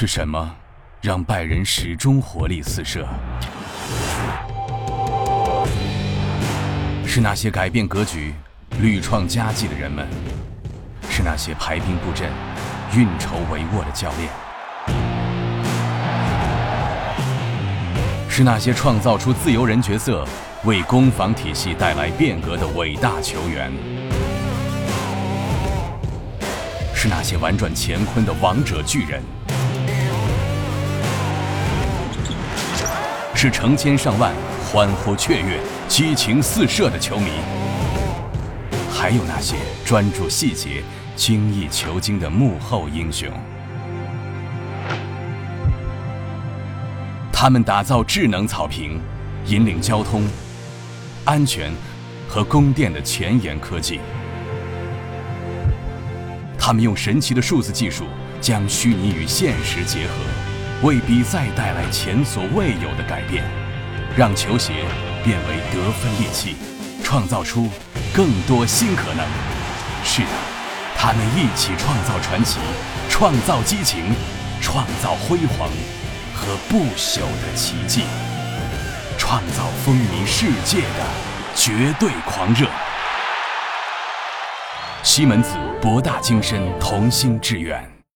是什么让拜仁始终活力四射？是那些改变格局、屡创佳绩的人们，是那些排兵布阵、运筹帷幄的教练，是那些创造出自由人角色、为攻防体系带来变革的伟大球员，是那些玩转乾坤的王者巨人，是成千上万欢呼雀跃。激情四射的球迷，还有那些专注细节、精益求精的幕后英雄。他们打造智能草坪，引领交通、安全和供电的前沿科技。他们用神奇的数字技术，将虚拟与现实结合，为比赛带来前所未有的改变，让球鞋。变为得分利器，创造出更多新可能。是的，他们一起创造传奇，创造激情，创造辉煌和不朽的奇迹，创造风靡世界的绝对狂热。西门子博大精深，同心致远。